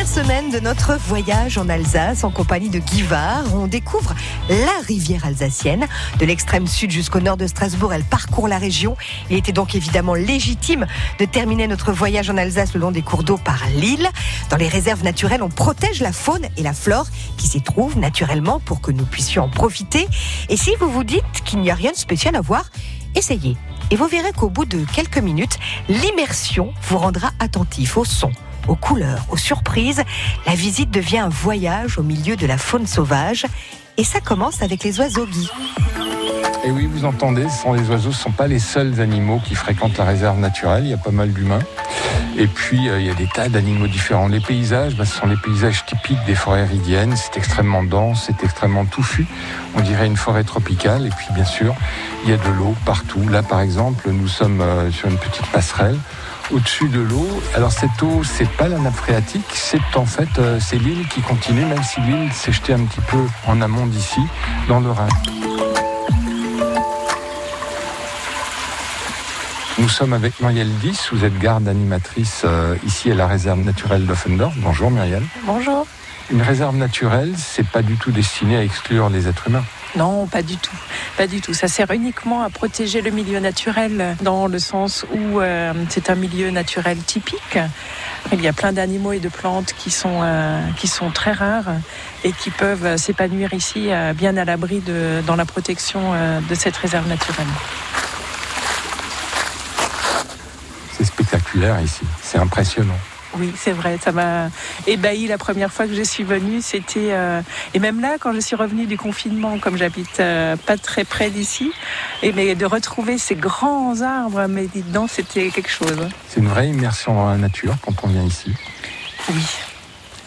Dernière semaine de notre voyage en Alsace en compagnie de Guivard. On découvre la rivière alsacienne. De l'extrême sud jusqu'au nord de Strasbourg, elle parcourt la région. Il était donc évidemment légitime de terminer notre voyage en Alsace le long des cours d'eau par l'île. Dans les réserves naturelles, on protège la faune et la flore qui s'y trouvent naturellement pour que nous puissions en profiter. Et si vous vous dites qu'il n'y a rien de spécial à voir, essayez. Et vous verrez qu'au bout de quelques minutes, l'immersion vous rendra attentif au son aux couleurs, aux surprises, la visite devient un voyage au milieu de la faune sauvage. Et ça commence avec les oiseaux Guy. Et oui, vous entendez, ce sont les oiseaux, ne sont pas les seuls animaux qui fréquentent la réserve naturelle, il y a pas mal d'humains. Et puis, euh, il y a des tas d'animaux différents. Les paysages, bah, ce sont les paysages typiques des forêts ridiennes. C'est extrêmement dense, c'est extrêmement touffu. On dirait une forêt tropicale. Et puis, bien sûr, il y a de l'eau partout. Là, par exemple, nous sommes euh, sur une petite passerelle au-dessus de l'eau. Alors cette eau, c'est pas la nappe phréatique, c'est en fait euh, c'est l'île qui continue, même si l'île s'est jetée un petit peu en amont d'ici, dans le Rhin. Nous sommes avec Muriel Dix, vous êtes garde animatrice euh, ici à la réserve naturelle d'Offendorf. Bonjour Muriel. Bonjour. Une réserve naturelle, c'est pas du tout destiné à exclure les êtres humains. Non, pas du tout. Pas du tout. Ça sert uniquement à protéger le milieu naturel dans le sens où euh, c'est un milieu naturel typique. Il y a plein d'animaux et de plantes qui sont, euh, très rares et qui peuvent s'épanouir ici euh, bien à l'abri dans la protection de cette réserve naturelle. C'est spectaculaire ici, c'est impressionnant. Oui, c'est vrai. Ça m'a ébahi la première fois que je suis venue. C'était euh, et même là, quand je suis revenue du confinement, comme j'habite euh, pas très près d'ici, et mais de retrouver ces grands arbres, mais donc, c'était quelque chose. C'est une vraie immersion dans la nature quand on vient ici. Oui.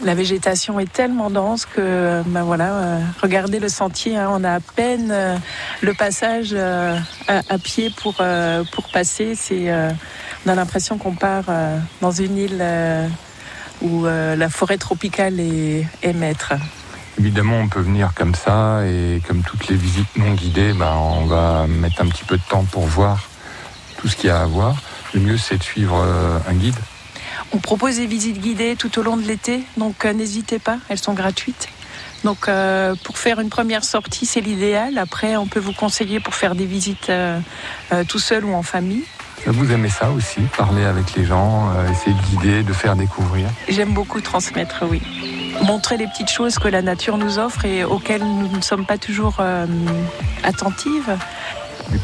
La végétation est tellement dense que, ben voilà, euh, regardez le sentier, hein, on a à peine le passage à, à, pied pour, pour passer. C'est on a l'impression qu'on part euh, dans une île euh, où euh, la forêt tropicale est, maître. Évidemment, on peut venir comme ça et comme toutes les visites non guidées, bah, on va mettre un petit peu de temps pour voir tout ce qu'il y a à voir. Le mieux, c'est de suivre un guide. On propose des visites guidées tout au long de l'été, donc n'hésitez pas, elles sont gratuites. Donc pour faire une première sortie, c'est l'idéal. Après, on peut vous conseiller pour faire des visites tout seul ou en famille. Vous aimez ça aussi, parler avec les gens, euh, essayer de guider, de faire découvrir J'aime beaucoup transmettre, oui. Montrer les petites choses que la nature nous offre et auxquelles nous ne sommes pas toujours euh, attentives.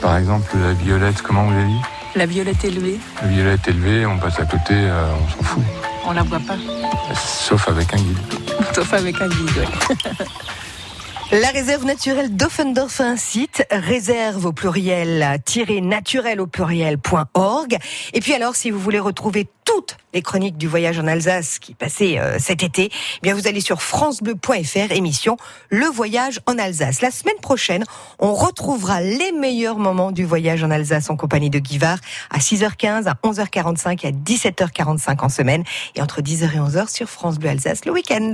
par exemple, la violette, comment vous avez dit? La violette élevée. La violette élevée, on passe à côté, euh, on s'en fout. On la voit pas. Sauf avec un guide. Sauf avec un guide, oui. La réserve naturelle d'Offendorf un site, réserve au pluriel, naturel au pluriel.org. Et puis alors, si vous voulez retrouver toutes les chroniques du voyage en Alsace qui passaient euh, cet été, eh bien vous allez sur francebleu.fr, émission Le voyage en Alsace. La semaine prochaine, on retrouvera les meilleurs moments du voyage en Alsace en compagnie de Guivard à 6h15, à 11h45 et à 17h45 en semaine et entre 10h et 11h sur France Bleu Alsace le week-end.